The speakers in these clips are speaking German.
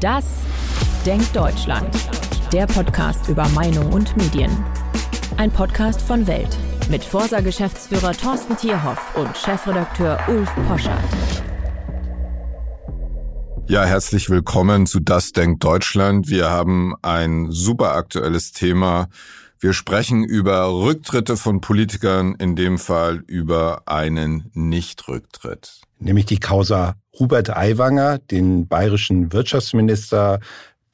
Das Denkt Deutschland. Der Podcast über Meinung und Medien. Ein Podcast von Welt mit Forsa-Geschäftsführer Thorsten Tierhoff und Chefredakteur Ulf Poschardt. Ja, herzlich willkommen zu Das Denkt Deutschland. Wir haben ein super aktuelles Thema. Wir sprechen über Rücktritte von Politikern, in dem Fall über einen Nichtrücktritt. Nämlich die Causa Hubert Aiwanger, den bayerischen Wirtschaftsminister,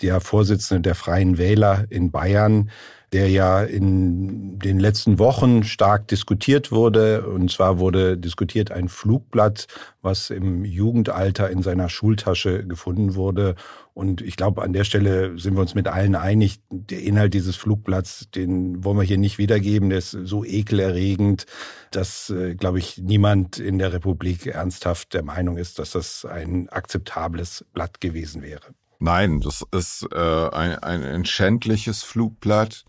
der Vorsitzende der Freien Wähler in Bayern, der ja in den letzten Wochen stark diskutiert wurde. Und zwar wurde diskutiert ein Flugblatt, was im Jugendalter in seiner Schultasche gefunden wurde. Und ich glaube, an der Stelle sind wir uns mit allen einig, der Inhalt dieses Flugblatts, den wollen wir hier nicht wiedergeben, der ist so ekelerregend, dass, äh, glaube ich, niemand in der Republik ernsthaft der Meinung ist, dass das ein akzeptables Blatt gewesen wäre. Nein, das ist äh, ein, ein, schändliches Flugblatt.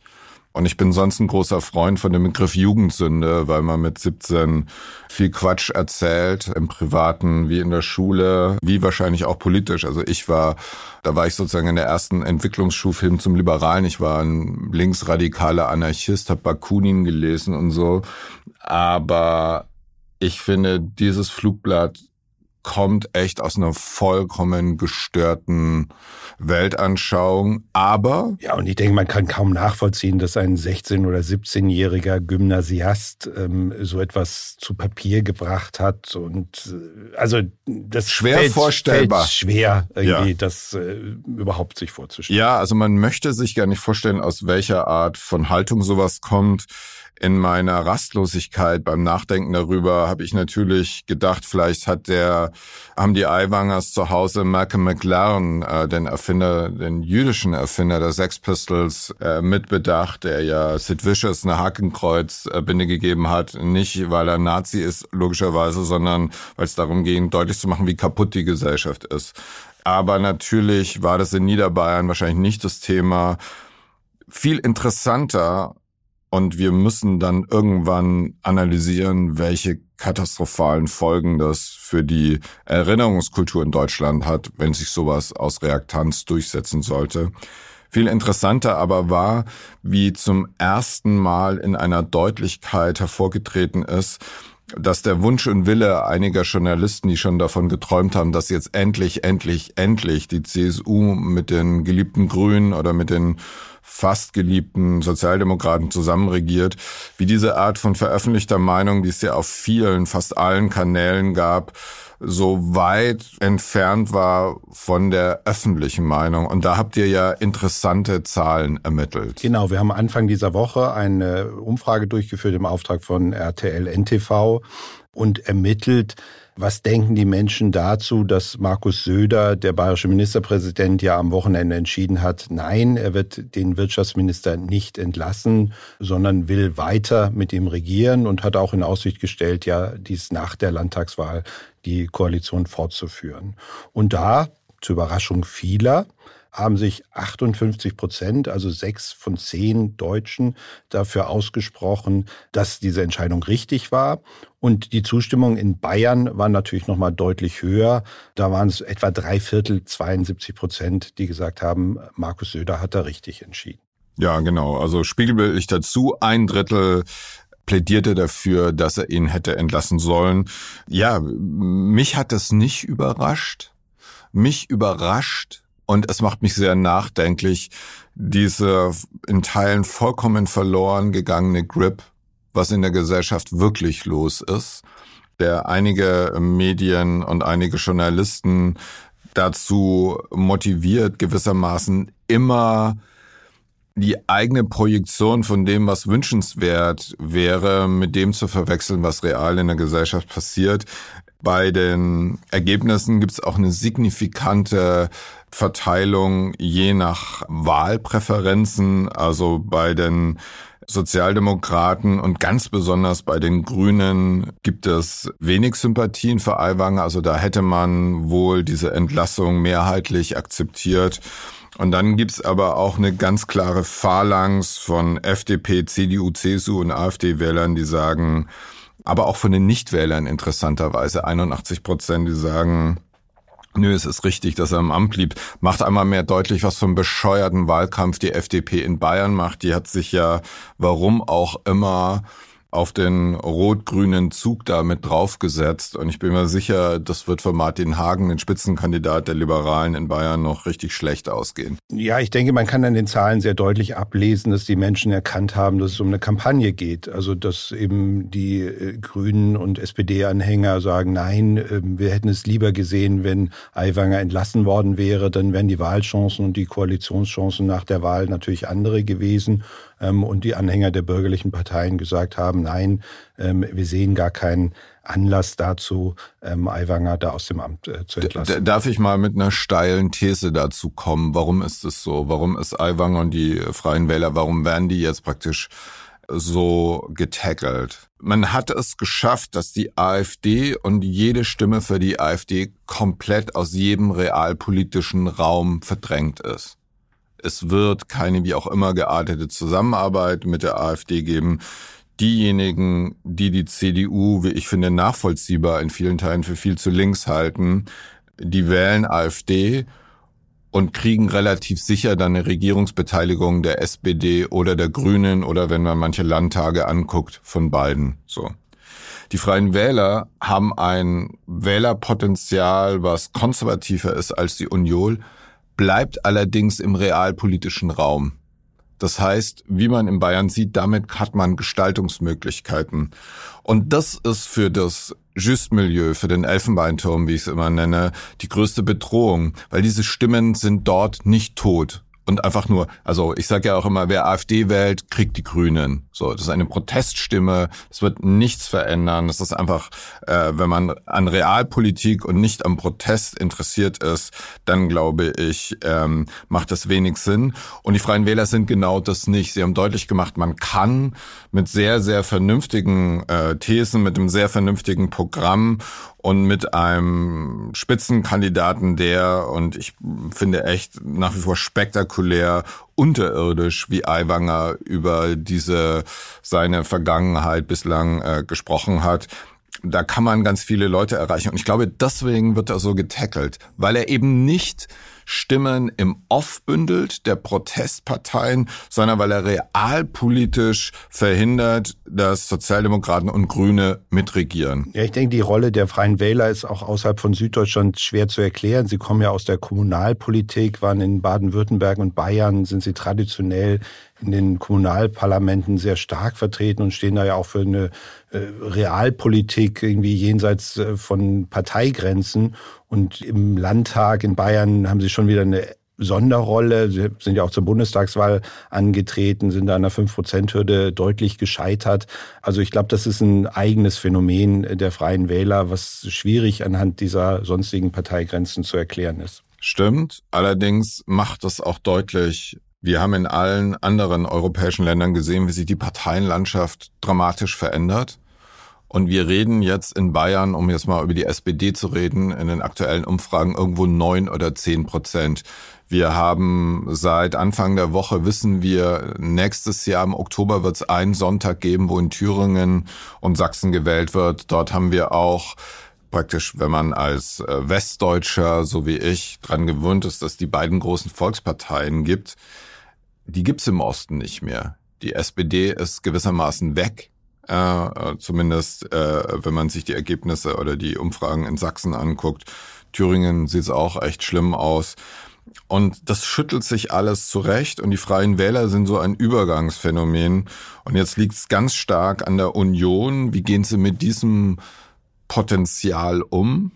Und ich bin sonst ein großer Freund von dem Begriff Jugendsünde, weil man mit 17 viel Quatsch erzählt, im Privaten wie in der Schule, wie wahrscheinlich auch politisch. Also ich war, da war ich sozusagen in der ersten Entwicklungsschulfilm zum Liberalen. Ich war ein linksradikaler Anarchist, habe Bakunin gelesen und so. Aber ich finde, dieses Flugblatt kommt echt aus einer vollkommen gestörten Weltanschauung. Aber. Ja, und ich denke, man kann kaum nachvollziehen, dass ein 16- oder 17-jähriger Gymnasiast ähm, so etwas zu Papier gebracht hat. Und äh, also das schwer fällt, vorstellbar. Fällt schwer, irgendwie ja. das äh, überhaupt sich vorzustellen. Ja, also man möchte sich gar nicht vorstellen, aus welcher Art von Haltung sowas kommt in meiner Rastlosigkeit beim Nachdenken darüber habe ich natürlich gedacht, vielleicht hat der, haben die Aiwangers zu Hause Malcolm McLaren, äh, den Erfinder, den jüdischen Erfinder der Sex Pistols, äh, mitbedacht, der ja Sid Vicious eine Hakenkreuzbinde gegeben hat. Nicht, weil er Nazi ist, logischerweise, sondern weil es darum ging, deutlich zu machen, wie kaputt die Gesellschaft ist. Aber natürlich war das in Niederbayern wahrscheinlich nicht das Thema. Viel interessanter und wir müssen dann irgendwann analysieren, welche katastrophalen Folgen das für die Erinnerungskultur in Deutschland hat, wenn sich sowas aus Reaktanz durchsetzen sollte. Viel interessanter aber war, wie zum ersten Mal in einer Deutlichkeit hervorgetreten ist, dass der Wunsch und Wille einiger Journalisten, die schon davon geträumt haben, dass jetzt endlich, endlich, endlich die CSU mit den geliebten Grünen oder mit den fast geliebten Sozialdemokraten zusammenregiert, wie diese Art von veröffentlichter Meinung, die es ja auf vielen, fast allen Kanälen gab, so weit entfernt war von der öffentlichen Meinung. Und da habt ihr ja interessante Zahlen ermittelt. Genau, wir haben Anfang dieser Woche eine Umfrage durchgeführt im Auftrag von RTL NTV und ermittelt, was denken die Menschen dazu, dass Markus Söder, der bayerische Ministerpräsident, ja am Wochenende entschieden hat, nein, er wird den Wirtschaftsminister nicht entlassen, sondern will weiter mit ihm regieren und hat auch in Aussicht gestellt, ja, dies nach der Landtagswahl die Koalition fortzuführen. Und da, zur Überraschung vieler, haben sich 58 Prozent, also sechs von zehn Deutschen, dafür ausgesprochen, dass diese Entscheidung richtig war. Und die Zustimmung in Bayern war natürlich noch mal deutlich höher. Da waren es etwa drei Viertel, 72 Prozent, die gesagt haben, Markus Söder hat da richtig entschieden. Ja, genau. Also spiegelbildlich dazu ein Drittel plädierte dafür, dass er ihn hätte entlassen sollen. Ja, mich hat das nicht überrascht. Mich überrascht, und es macht mich sehr nachdenklich, diese in Teilen vollkommen verloren gegangene Grip, was in der Gesellschaft wirklich los ist, der einige Medien und einige Journalisten dazu motiviert, gewissermaßen immer die eigene Projektion von dem, was wünschenswert wäre, mit dem zu verwechseln, was real in der Gesellschaft passiert. Bei den Ergebnissen gibt es auch eine signifikante Verteilung je nach Wahlpräferenzen. Also bei den Sozialdemokraten und ganz besonders bei den Grünen gibt es wenig Sympathien für Aiwanger. Also da hätte man wohl diese Entlassung mehrheitlich akzeptiert. Und dann gibt's aber auch eine ganz klare Phalanx von FDP, CDU, CSU und AfD-Wählern, die sagen, aber auch von den Nichtwählern interessanterweise 81 Prozent, die sagen, Nö, es ist richtig, dass er im Amt blieb. Macht einmal mehr deutlich, was für einen bescheuerten Wahlkampf die FDP in Bayern macht. Die hat sich ja, warum auch immer, auf den rot-grünen Zug da mit draufgesetzt. Und ich bin mir sicher, das wird für Martin Hagen, den Spitzenkandidat der Liberalen in Bayern, noch richtig schlecht ausgehen. Ja, ich denke, man kann an den Zahlen sehr deutlich ablesen, dass die Menschen erkannt haben, dass es um eine Kampagne geht. Also, dass eben die äh, Grünen und SPD-Anhänger sagen, nein, äh, wir hätten es lieber gesehen, wenn Aiwanger entlassen worden wäre, dann wären die Wahlchancen und die Koalitionschancen nach der Wahl natürlich andere gewesen ähm, und die Anhänger der bürgerlichen Parteien gesagt haben, nein, ähm, wir sehen gar keinen Anlass dazu, ähm, Aiwanger da aus dem Amt äh, zu entlassen. Darf ich mal mit einer steilen These dazu kommen? Warum ist es so? Warum ist Aiwanger und die Freien Wähler, warum werden die jetzt praktisch so getackelt? Man hat es geschafft, dass die AfD und jede Stimme für die AfD komplett aus jedem realpolitischen Raum verdrängt ist. Es wird keine wie auch immer geartete Zusammenarbeit mit der AfD geben. Diejenigen, die die CDU, wie ich finde, nachvollziehbar in vielen Teilen für viel zu links halten, die wählen AfD und kriegen relativ sicher dann eine Regierungsbeteiligung der SPD oder der Grünen oder wenn man manche Landtage anguckt, von beiden. So. Die Freien Wähler haben ein Wählerpotenzial, was konservativer ist als die Union, bleibt allerdings im realpolitischen Raum. Das heißt, wie man in Bayern sieht, damit hat man Gestaltungsmöglichkeiten. Und das ist für das Justmilieu, für den Elfenbeinturm, wie ich es immer nenne, die größte Bedrohung, weil diese Stimmen sind dort nicht tot und einfach nur, also ich sage ja auch immer, wer AfD wählt, kriegt die Grünen. So, das ist eine Proteststimme, es wird nichts verändern. Das ist einfach, äh, wenn man an Realpolitik und nicht am Protest interessiert ist, dann glaube ich, ähm, macht das wenig Sinn. Und die Freien Wähler sind genau das nicht. Sie haben deutlich gemacht, man kann mit sehr, sehr vernünftigen äh, Thesen, mit einem sehr vernünftigen Programm und mit einem Spitzenkandidaten, der, und ich finde echt nach wie vor spektakulär unterirdisch, wie Aiwanger über diese seine Vergangenheit bislang äh, gesprochen hat, da kann man ganz viele Leute erreichen. Und ich glaube, deswegen wird er so getackelt, weil er eben nicht Stimmen im Off bündelt der Protestparteien, sondern weil er realpolitisch verhindert, dass Sozialdemokraten und Grüne mitregieren. Ja, ich denke, die Rolle der Freien Wähler ist auch außerhalb von Süddeutschland schwer zu erklären. Sie kommen ja aus der Kommunalpolitik, waren in Baden-Württemberg und Bayern, sind sie traditionell in den Kommunalparlamenten sehr stark vertreten und stehen da ja auch für eine Realpolitik irgendwie jenseits äh, von Parteigrenzen. Und im Landtag in Bayern haben sie schon wieder eine Sonderrolle. Sie sind ja auch zur Bundestagswahl angetreten, sind an der 5-Prozent-Hürde deutlich gescheitert. Also ich glaube, das ist ein eigenes Phänomen der Freien Wähler, was schwierig anhand dieser sonstigen Parteigrenzen zu erklären ist. Stimmt. Allerdings macht das auch deutlich, wir haben in allen anderen europäischen Ländern gesehen, wie sich die Parteienlandschaft dramatisch verändert. Und wir reden jetzt in Bayern, um jetzt mal über die SPD zu reden, in den aktuellen Umfragen irgendwo neun oder zehn Prozent. Wir haben seit Anfang der Woche, wissen wir, nächstes Jahr im Oktober wird es einen Sonntag geben, wo in Thüringen und Sachsen gewählt wird. Dort haben wir auch praktisch, wenn man als äh, Westdeutscher, so wie ich, dran gewöhnt ist, dass die beiden großen Volksparteien gibt, die gibt's im Osten nicht mehr. Die SPD ist gewissermaßen weg äh, zumindest äh, wenn man sich die Ergebnisse oder die Umfragen in Sachsen anguckt. Thüringen sieht es auch echt schlimm aus. Und das schüttelt sich alles zurecht und die Freien Wähler sind so ein Übergangsphänomen. Und jetzt liegt es ganz stark an der Union. Wie gehen sie mit diesem Potenzial um?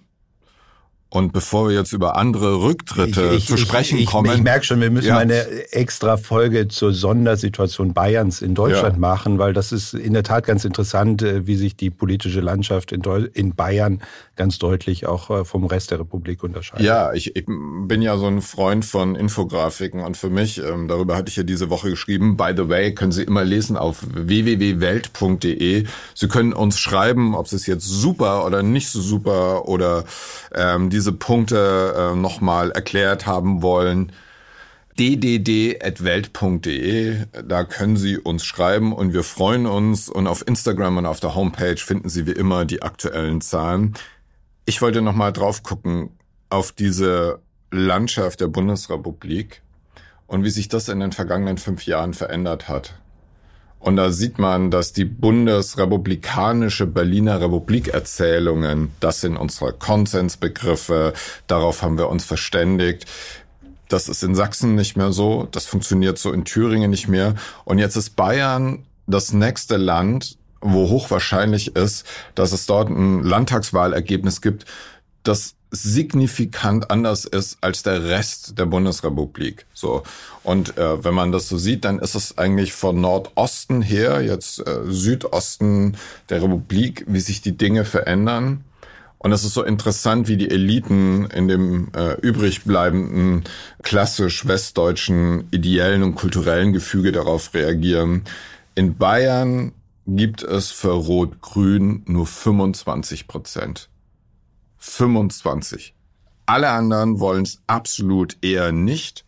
Und bevor wir jetzt über andere Rücktritte ich, ich, zu sprechen ich, kommen. Ich merke schon, wir müssen ja. eine extra Folge zur Sondersituation Bayerns in Deutschland ja. machen, weil das ist in der Tat ganz interessant, äh, wie sich die politische Landschaft in, in Bayern ganz deutlich auch äh, vom Rest der Republik unterscheidet. Ja, ich, bin ja so ein Freund von Infografiken und für mich, ähm, darüber hatte ich ja diese Woche geschrieben, by the way, können Sie immer lesen auf www.welt.de. Sie können uns schreiben, ob es jetzt super oder nicht so super oder ähm, diese Punkte äh, nochmal erklärt haben wollen, ddd.welt.de, da können Sie uns schreiben und wir freuen uns und auf Instagram und auf der Homepage finden Sie wie immer die aktuellen Zahlen. Ich wollte nochmal drauf gucken, auf diese Landschaft der Bundesrepublik und wie sich das in den vergangenen fünf Jahren verändert hat. Und da sieht man, dass die bundesrepublikanische Berliner Republik-Erzählungen, das sind unsere Konsensbegriffe, darauf haben wir uns verständigt. Das ist in Sachsen nicht mehr so, das funktioniert so in Thüringen nicht mehr. Und jetzt ist Bayern das nächste Land, wo hochwahrscheinlich ist, dass es dort ein Landtagswahlergebnis gibt, das signifikant anders ist als der Rest der Bundesrepublik. So und äh, wenn man das so sieht, dann ist es eigentlich von Nordosten her jetzt äh, Südosten der Republik, wie sich die Dinge verändern. Und es ist so interessant, wie die Eliten in dem äh, übrig bleibenden klassisch westdeutschen ideellen und kulturellen Gefüge darauf reagieren. In Bayern gibt es für Rot-Grün nur 25 Prozent. 25. Alle anderen wollen es absolut eher nicht.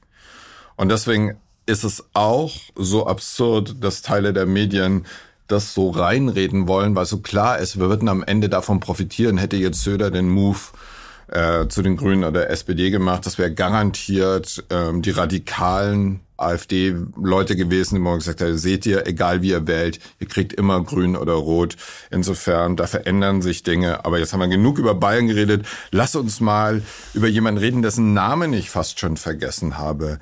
Und deswegen ist es auch so absurd, dass Teile der Medien das so reinreden wollen, weil so klar ist, wir würden am Ende davon profitieren, hätte jetzt Söder den Move äh, zu den Grünen oder SPD gemacht. Das wäre garantiert ähm, die radikalen AfD-Leute gewesen, die morgen gesagt haben, seht ihr, egal wie ihr wählt, ihr kriegt immer grün oder rot. Insofern, da verändern sich Dinge. Aber jetzt haben wir genug über Bayern geredet. Lass uns mal über jemanden reden, dessen Namen ich fast schon vergessen habe.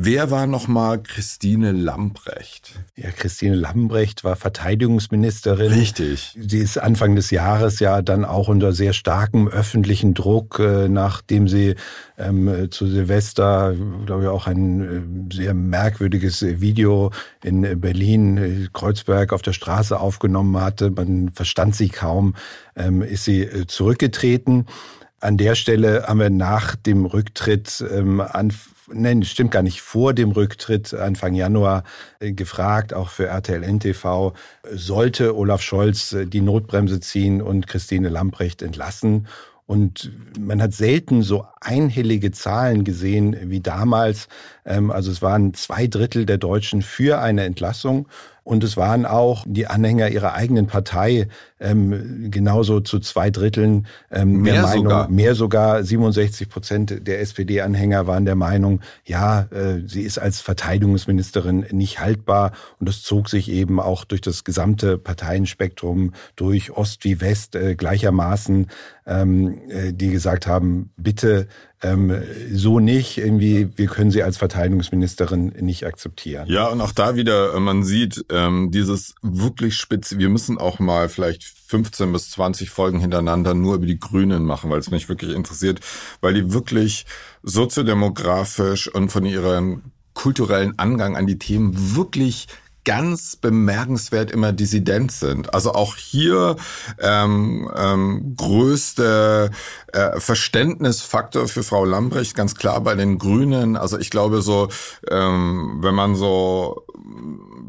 Wer war nochmal Christine Lambrecht? Ja, Christine Lambrecht war Verteidigungsministerin. Richtig. Sie ist Anfang des Jahres ja dann auch unter sehr starkem öffentlichen Druck, äh, nachdem sie ähm, zu Silvester, glaube ich, auch ein äh, sehr merkwürdiges Video in Berlin, äh, Kreuzberg auf der Straße aufgenommen hatte. Man verstand sie kaum, ähm, ist sie zurückgetreten. An der Stelle haben wir nach dem Rücktritt ähm, an nein, stimmt gar nicht, vor dem Rücktritt Anfang Januar äh, gefragt, auch für RTL NTV, sollte Olaf Scholz äh, die Notbremse ziehen und Christine Lamprecht entlassen. Und man hat selten so einhellige Zahlen gesehen wie damals. Ähm, also es waren zwei Drittel der Deutschen für eine Entlassung und es waren auch die Anhänger ihrer eigenen Partei ähm, genauso zu zwei Dritteln ähm, mehr der Meinung, sogar. mehr sogar 67 Prozent der SPD-Anhänger waren der Meinung, ja, äh, sie ist als Verteidigungsministerin nicht haltbar. Und das zog sich eben auch durch das gesamte Parteienspektrum durch Ost wie West äh, gleichermaßen, ähm, äh, die gesagt haben, bitte ähm, so nicht. Irgendwie, wir können sie als Verteidigungsministerin nicht akzeptieren. Ja, und auch da wieder, äh, man sieht ähm, dieses wirklich spitze. Wir müssen auch mal vielleicht 15 bis 20 Folgen hintereinander nur über die Grünen machen, weil es mich wirklich interessiert, weil die wirklich soziodemografisch und von ihrem kulturellen Angang an die Themen wirklich ganz bemerkenswert immer dissident sind. Also auch hier ähm, ähm, größte äh, Verständnisfaktor für Frau Lambrecht, ganz klar bei den Grünen. Also ich glaube so, ähm, wenn man so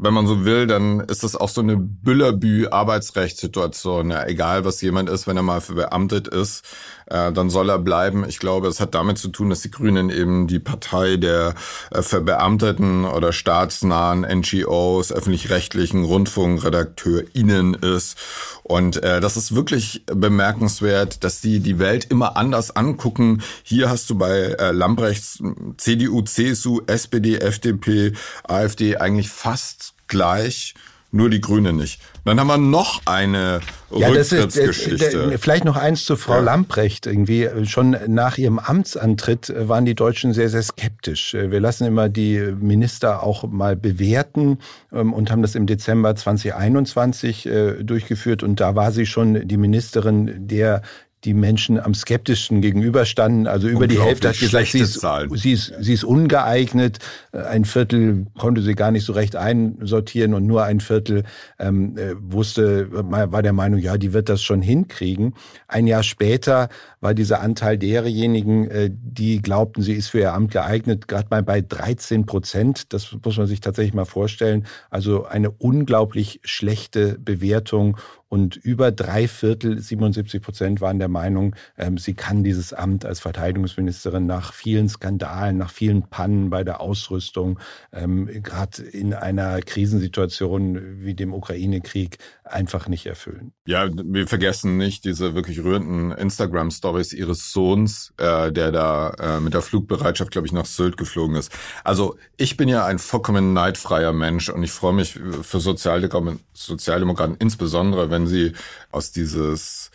wenn man so will, dann ist das auch so eine Büllerbü-Arbeitsrechtssituation. Ja, egal, was jemand ist, wenn er mal verbeamtet ist, äh, dann soll er bleiben. Ich glaube, es hat damit zu tun, dass die Grünen eben die Partei der äh, verbeamteten oder staatsnahen NGOs, öffentlich-rechtlichen RundfunkredakteurInnen ist. Und äh, das ist wirklich bemerkenswert, dass die die Welt immer anders angucken. Hier hast du bei äh, Lambrechts CDU, CSU, SPD, FDP, AfD eigentlich fast gleich nur die Grüne nicht. Dann haben wir noch eine ja, Rücktrittsgeschichte. vielleicht noch eins zu Frau ja. Lamprecht. Irgendwie schon nach ihrem Amtsantritt waren die Deutschen sehr, sehr skeptisch. Wir lassen immer die Minister auch mal bewerten ähm, und haben das im Dezember 2021 äh, durchgeführt. Und da war sie schon die Ministerin, der die Menschen am skeptischsten gegenüberstanden. Also über die Hälfte hat gesagt, sie ist, sie, ist, sie ist ungeeignet. Ein Viertel konnte sie gar nicht so recht einsortieren und nur ein Viertel ähm, äh, wusste, war der Meinung, ja, die wird das schon hinkriegen. Ein Jahr später war dieser Anteil derjenigen, äh, die glaubten, sie ist für ihr Amt geeignet, gerade mal bei 13 Prozent. Das muss man sich tatsächlich mal vorstellen. Also eine unglaublich schlechte Bewertung Und über drei Viertel, 77 Prozent waren der Meinung, ähm, sie kann dieses Amt als Verteidigungsministerin nach vielen Skandalen, nach vielen Pannen bei der Ausrüstung, ähm, gerade in einer Krisensituation wie dem Ukraine-Krieg, einfach nicht erfüllen. Ja, wir vergessen nicht diese wirklich rührenden Instagram-Stories ihres Sohns, äh, der da äh, mit der Flugbereitschaft, glaube ich, nach Sylt geflogen ist. Also ich bin ja ein vollkommen neidfreier Mensch und ich freue mich für Sozialdemokraten, Sozialdemokraten insbesondere, wenn sie aus dieses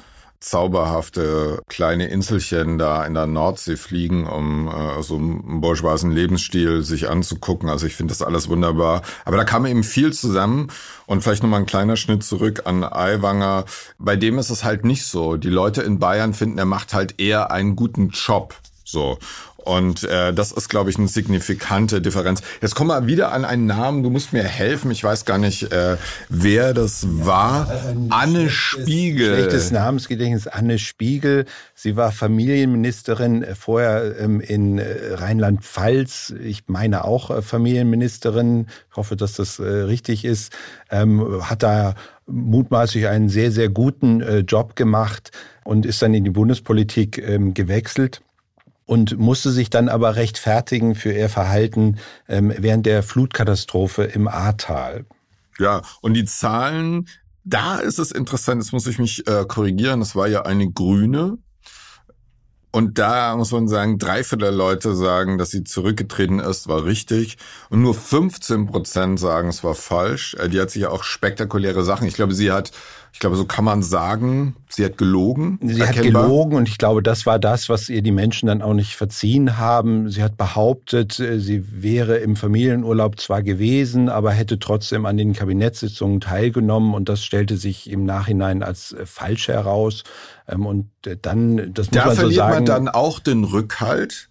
zauberhafte kleine Inselchen da in der Nordsee fliegen, um äh, so einen bourgeoisen Lebensstil sich anzugucken. Also ich finde das alles wunderbar. Aber da kam eben viel zusammen und vielleicht nochmal ein kleiner Schnitt zurück an Aiwanger. Bei dem ist es halt nicht so. Die Leute in Bayern finden, er macht halt eher einen guten Job. So. Und äh, das ist, glaube ich, eine signifikante Differenz. Jetzt kommen wir wieder an einen Namen. Du musst mir helfen. Ich weiß gar nicht, äh, wer das war. Anne Spiegel. Schlechtes Namensgedächtnis. Anne Spiegel. Sie war Familienministerin äh, vorher ähm, in äh, Rheinland-Pfalz. Ich meine auch äh, Familienministerin. Ich hoffe, dass das äh, richtig ist. Ähm, hat da mutmaßlich einen sehr, sehr guten äh, Job gemacht und ist dann in die Bundespolitik ähm, gewechselt und musste sich dann aber rechtfertigen für ihr Verhalten ähm, während der Flutkatastrophe im Ahrtal. Ja, und die Zahlen, da ist es interessant, jetzt muss ich mich äh, korrigieren, das war ja eine Grüne. Und da muss man sagen, drei Viertel der Leute sagen, dass sie zurückgetreten ist, war richtig. Und nur 15 Prozent sagen, es war falsch. Äh, die hat sich ja auch spektakuläre Sachen. Ich glaube, sie hat ich glaube, so kann man sagen, sie hat gelogen. Sie erkennbar. hat gelogen und ich glaube, das war das, was ihr die Menschen dann auch nicht verziehen haben. Sie hat behauptet, äh, sie wäre im Familienurlaub zwar gewesen, aber hätte trotzdem an den Kabinettssitzungen teilgenommen und das stellte sich im Nachhinein als äh, falsch heraus. Ähm, und äh, dann, das muss da man so sagen. Da verliert man dann auch den Rückhalt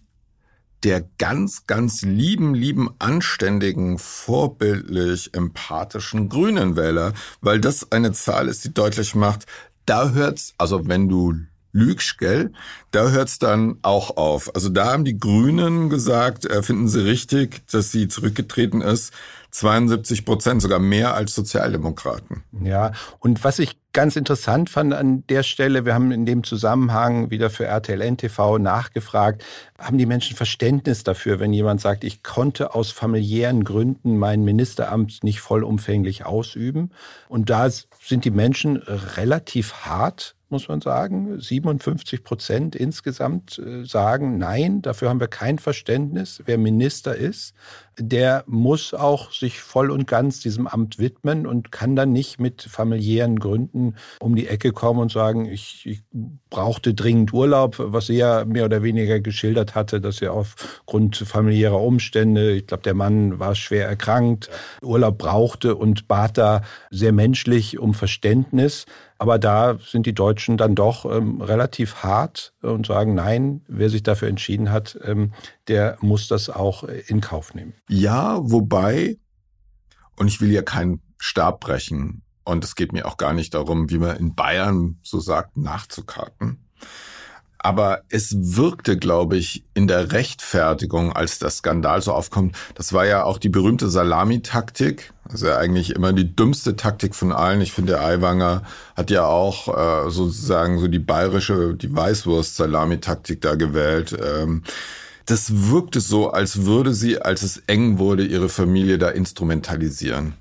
der ganz, ganz lieben, lieben, anständigen, vorbildlich, empathischen grünen Wähler, weil das eine Zahl ist, die deutlich macht, da hört's, also wenn du lügst, gell, da hört's dann auch auf. Also da haben die Grünen gesagt, äh, finden sie richtig, dass sie zurückgetreten ist. 72 Prozent, sogar mehr als Sozialdemokraten. Ja, und was ich ganz interessant fand an der Stelle, wir haben in dem Zusammenhang wieder für RTL NTV nachgefragt, haben die Menschen Verständnis dafür, wenn jemand sagt, ich konnte aus familiären Gründen mein Ministeramt nicht vollumfänglich ausüben? Und da sind die Menschen relativ hart muss man sagen. 57 Prozent insgesamt äh, sagen, nein, dafür haben wir kein Verständnis. Wer Minister ist, der muss auch sich voll und ganz diesem Amt widmen und kann dann nicht mit familiären Gründen um die Ecke kommen und sagen, ich, ich brauchte dringend Urlaub, was sie ja mehr oder weniger geschildert hatte, dass er aufgrund familiärer Umstände, ich glaube, der Mann war schwer erkrankt, Urlaub brauchte und bat da sehr menschlich um Verständnis. Aber da sind die Deutschen dann doch ähm, relativ hart und sagen, nein, wer sich dafür entschieden hat, ähm, der muss das auch in Kauf nehmen. Ja, wobei, und ich will ja keinen Stab brechen, und es geht mir auch gar nicht darum, wie man in Bayern so sagt, nachzukarten. Aber es wirkte, glaube ich, in der Rechtfertigung, als der Skandal so aufkommt, das war ja auch die berühmte Salamitaktik. Also eigentlich immer die dümmste Taktik von allen. Ich finde, der Aiwanger hat ja auch äh, sozusagen so die bayerische, die Weißwurst-Salamitaktik da gewählt. Ähm, das wirkte so, als würde sie, als es eng wurde, ihre Familie da instrumentalisieren.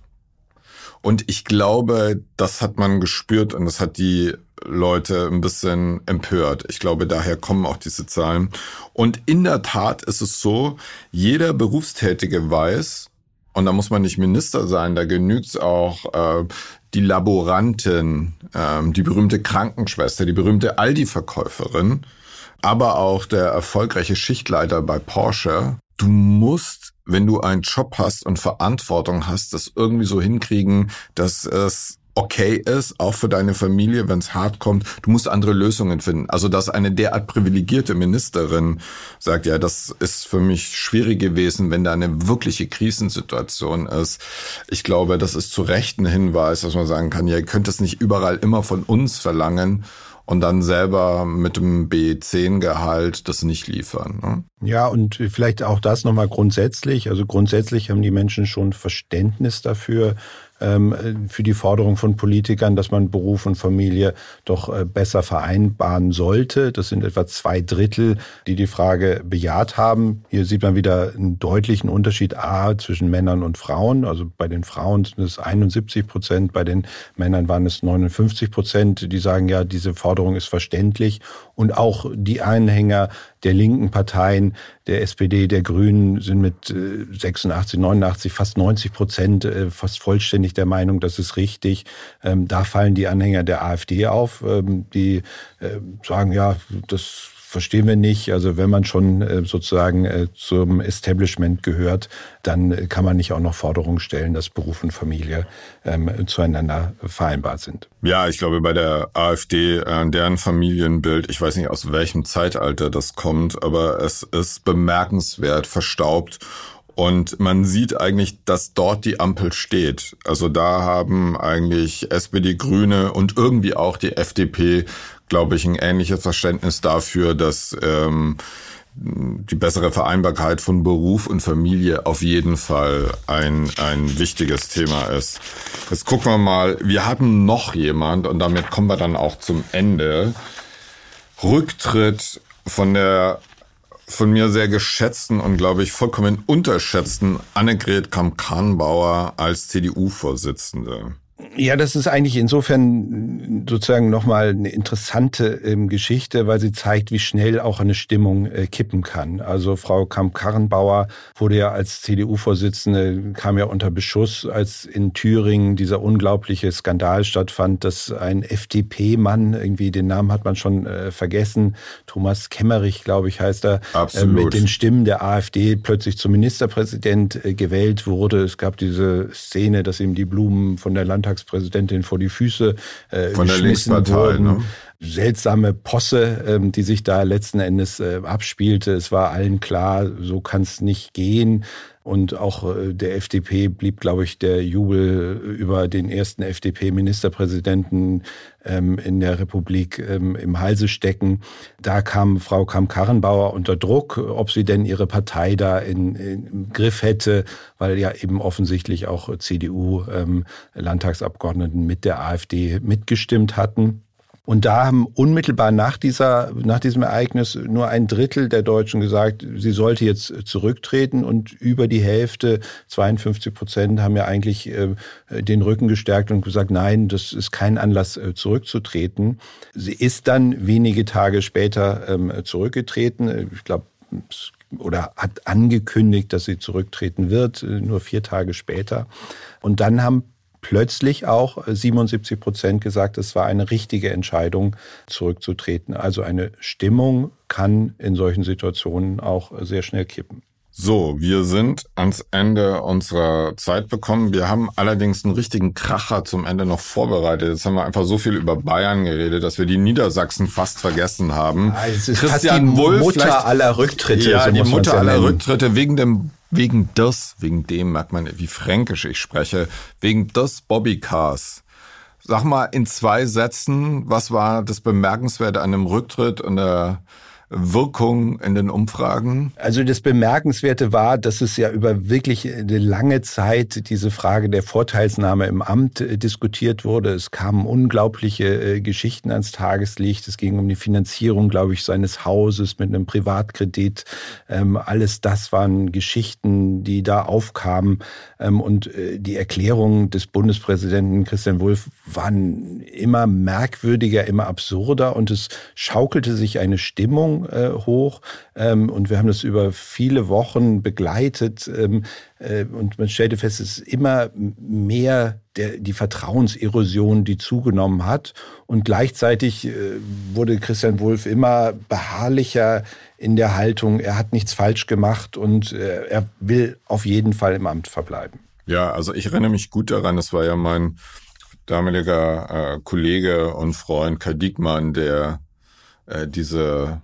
Und ich glaube, das hat man gespürt und das hat die Leute ein bisschen empört. Ich glaube, daher kommen auch diese Zahlen. Und in der Tat ist es so, jeder Berufstätige weiß, und da muss man nicht Minister sein, da genügt's auch äh, die Laborantin, äh, die berühmte Krankenschwester, die berühmte Aldi-Verkäuferin, aber auch der erfolgreiche Schichtleiter bei Porsche. Du musst wenn du einen Job hast und Verantwortung hast, das irgendwie so hinkriegen, dass es okay ist, auch für deine Familie, wenn es hart kommt. Du musst andere Lösungen finden. Also, dass eine derart privilegierte Ministerin sagt, ja, das ist für mich schwierig gewesen, wenn da eine wirkliche Krisensituation ist. Ich glaube, das ist zu Recht ein Hinweis, dass man sagen kann, ja, ihr könnt es nicht überall immer von uns verlangen und dann selber mit dem B10-Gehalt das nicht liefern. Ne? Ja, und vielleicht auch das nochmal grundsätzlich. Also grundsätzlich haben die Menschen schon Verständnis dafür, für die Forderung von Politikern, dass man Beruf und Familie doch äh, besser vereinbaren sollte. Das sind etwa zwei Drittel, die die Frage bejaht haben. Hier sieht man wieder einen deutlichen Unterschied A zwischen Männern und Frauen. Also bei den Frauen sind es 71 Prozent, bei den Männern waren es 59 Prozent, die sagen, ja, diese Forderung ist verständlich. Und auch die Anhänger der linken Parteien, der SPD, der Grünen sind mit 86, äh, 89, fast 90 Prozent äh, fast vollständig der Meinung, das ist richtig. Ähm, da fallen die Anhänger der AfD auf, ähm, die äh, sagen, ja, das verstehen wir nicht. Also wenn man schon äh, sozusagen äh, zum Establishment gehört, dann äh, kann man nicht auch noch Forderungen stellen, dass Beruf und Familie ähm, zueinander vereinbar sind. Ja, ich glaube bei der AfD, deren Familienbild, ich weiß nicht aus welchem Zeitalter das kommt, aber es ist bemerkenswert verstaubt und man sieht eigentlich, dass dort die Ampel steht. Also da haben eigentlich SPD, Grüne und irgendwie auch die FDP glaube ich, ein ähnliches Verständnis dafür, dass ähm, die bessere Vereinbarkeit von Beruf und Familie auf jeden Fall ein, ein wichtiges Thema ist. Jetzt gucken wir mal, wir hatten noch jemand und damit kommen wir dann auch zum Ende. Rücktritt von der von mir sehr geschätzten und glaube ich vollkommen unterschätzten Annegret Kamm-Karrenbauer als CDU-Vorsitzende. Ja, das ist eigentlich insofern sozusagen nochmal eine interessante ähm, Geschichte, weil sie zeigt, wie schnell auch eine Stimmung äh, kippen kann. Also Frau Kamp-Karrenbauer wurde ja als CDU-Vorsitzende, kam ja unter Beschuss, als in Thüringen dieser unglaubliche Skandal stattfand, dass ein FDP-Mann, irgendwie den Namen hat man schon äh, vergessen, Thomas Kemmerich, glaube ich, heißt er, äh, mit den Stimmen der AfD plötzlich zum Ministerpräsident äh, gewählt wurde. Es gab diese Szene, dass ihm die Blumen von der Land Landtagspräsidentin vor die Füße äh, Von der Linkspartei, wurden. Ne? Seltsame Posse, ähm, die sich da letzten Endes äh, abspielte. Es war allen klar, so kann es nicht gehen. Und auch äh, der FDP blieb, glaube ich, der Jubel über den ersten FDP-Ministerpräsidenten ähm, in der Republik ähm, im Halse stecken. Da kam Frau Kamm-Karrenbauer unter Druck, ob sie denn ihre Partei da in, in, im Griff hätte, weil ja eben offensichtlich auch CDU-Landtagsabgeordneten ähm, mit der AfD mitgestimmt hatten. Und da haben unmittelbar nach dieser, nach diesem Ereignis nur ein Drittel der Deutschen gesagt, sie sollte jetzt zurücktreten und über die Hälfte, 52 Prozent, haben ja eigentlich äh, den Rücken gestärkt und gesagt, nein, das ist kein Anlass äh, zurückzutreten. Sie ist dann wenige Tage später ähm, zurückgetreten. Ich glaube, oder hat angekündigt, dass sie zurücktreten wird, äh, nur vier Tage später. Und dann haben plötzlich auch 77 Prozent gesagt, es war eine richtige Entscheidung, zurückzutreten. Also eine Stimmung kann in solchen Situationen auch sehr schnell kippen. So, wir sind ans Ende unserer Zeit bekommen. Wir haben allerdings einen richtigen Kracher zum Ende noch vorbereitet. Jetzt haben wir einfach so viel über Bayern geredet, dass wir die Niedersachsen fast vergessen haben. Ja, es ist Christian die Wolf, Mutter aller Rücktritte. Ja, so die Mutter aller Rücktritte wegen dem wegen des, wegen dem merkt man, wie fränkisch ich spreche, wegen des Bobbycars. Sag mal in zwei Sätzen, was war das Bemerkenswerte an dem Rücktritt und der Wirkung in den Umfragen? Also das Bemerkenswerte war, dass es ja über wirklich eine lange Zeit diese Frage der Vorteilsnahme im Amt äh, diskutiert wurde. Es kamen unglaubliche äh, Geschichten ans Tageslicht. Es ging um die Finanzierung, glaube ich, seines Hauses mit einem Privatkredit. Ähm, alles das waren Geschichten, die da aufkamen. Ähm, und äh, die Erklärungen des Bundespräsidenten Christian Wulff waren immer merkwürdiger, immer absurder und es schaukelte sich eine Stimmung äh, hoch. Ähm, und wir haben das über viele Wochen begleitet. Ähm, äh, und man stellte fest, es ist immer mehr der, die Vertrauenserosion, die zugenommen hat. Und gleichzeitig äh, wurde Christian Wulff immer beharrlicher in der Haltung, er hat nichts falsch gemacht und äh, er will auf jeden Fall im Amt verbleiben. Ja, also ich erinnere mich gut daran, das war ja mein damaliger äh, Kollege und Freund Kai Diekmann, der äh, diese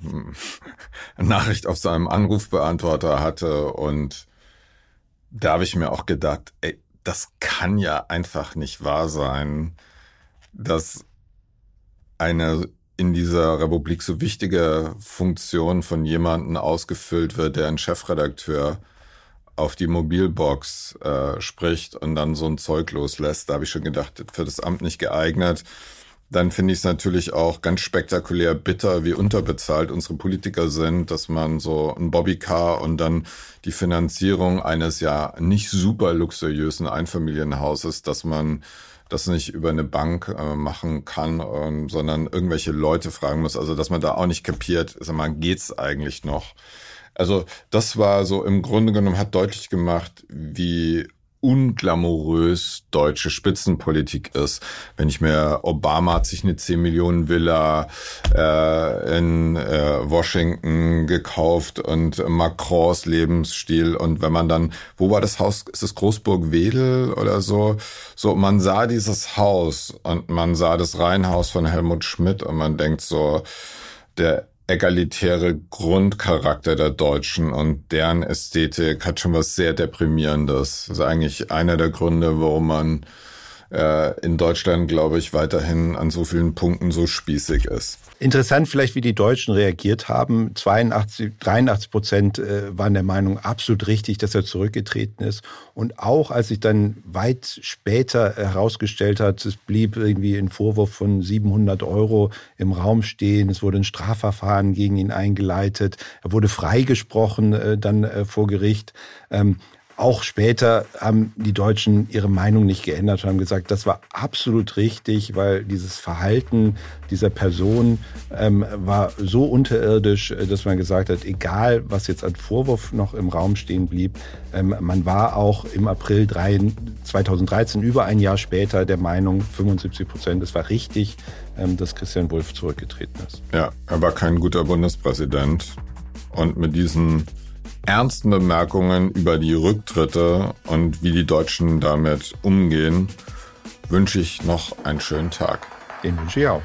äh, Nachricht auf seinem Anrufbeantworter hatte und da habe ich mir auch gedacht, ey, das kann ja einfach nicht wahr sein, dass eine in dieser Republik so wichtige Funktion von jemandem ausgefüllt wird, der ein Chefredakteur auf die Mobilbox äh, spricht und dann so ein Zeug loslässt. Da habe ich schon gedacht, für das Amt nicht geeignet. Dann finde ich es natürlich auch ganz spektakulär bitter, wie unterbezahlt unsere Politiker sind, dass man so ein Bobbycar und dann die Finanzierung eines ja nicht super luxuriösen Einfamilienhauses, dass man das nicht über eine Bank äh, machen kann, ähm, sondern irgendwelche Leute fragen muss. Also dass man da auch nicht kapiert, sag mal, geht's eigentlich noch? Also das war so im Grunde genommen hat deutlich gemacht, wie unglamourös deutsche Spitzenpolitik ist. Wenn ich mir Obama hat sich eine 10 Millionen Villa äh, in äh, Washington gekauft und Macrons Lebensstil und wenn man dann, wo war das Haus? Ist es Großburg Wedel oder so? So, man sah dieses Haus und man sah das Reihenhaus von Helmut Schmidt und man denkt so, der egalitäre Grundcharakter der Deutschen und deren Ästhetik hat schon was sehr Deprimierendes. Das ist eigentlich einer der Gründe, warum man äh, in Deutschland, glaube ich, weiterhin an so vielen Punkten so spießig ist. Interessant vielleicht, wie die Deutschen reagiert haben. 82, 83 Prozent äh, waren der Meinung, absolut richtig, dass er zurückgetreten ist. Und auch als sich dann weit später herausgestellt hat, es blieb irgendwie ein Vorwurf von 700 Euro im Raum stehen. Es wurde ein Strafverfahren gegen ihn eingeleitet. Er wurde freigesprochen äh, dann äh, vor Gericht. Auch später haben die Deutschen ihre Meinung nicht geändert und haben gesagt, das war absolut richtig, weil dieses Verhalten dieser Person ähm, war so unterirdisch, äh, dass man gesagt hat, egal was jetzt an Vorwurf noch im Raum stehen blieb, ähm, man war auch im April 2013, über ein Jahr später, der Meinung, 75 Prozent, es war richtig, ähm, dass Christian Wulff zurückgetreten ist. Ja, er war kein guter Bundespräsident. Und mit diesen ernsten Bemerkungen über die Rücktritte und wie die Deutschen damit umgehen, wünsche ich noch einen schönen Tag. Den wünsche ich auch.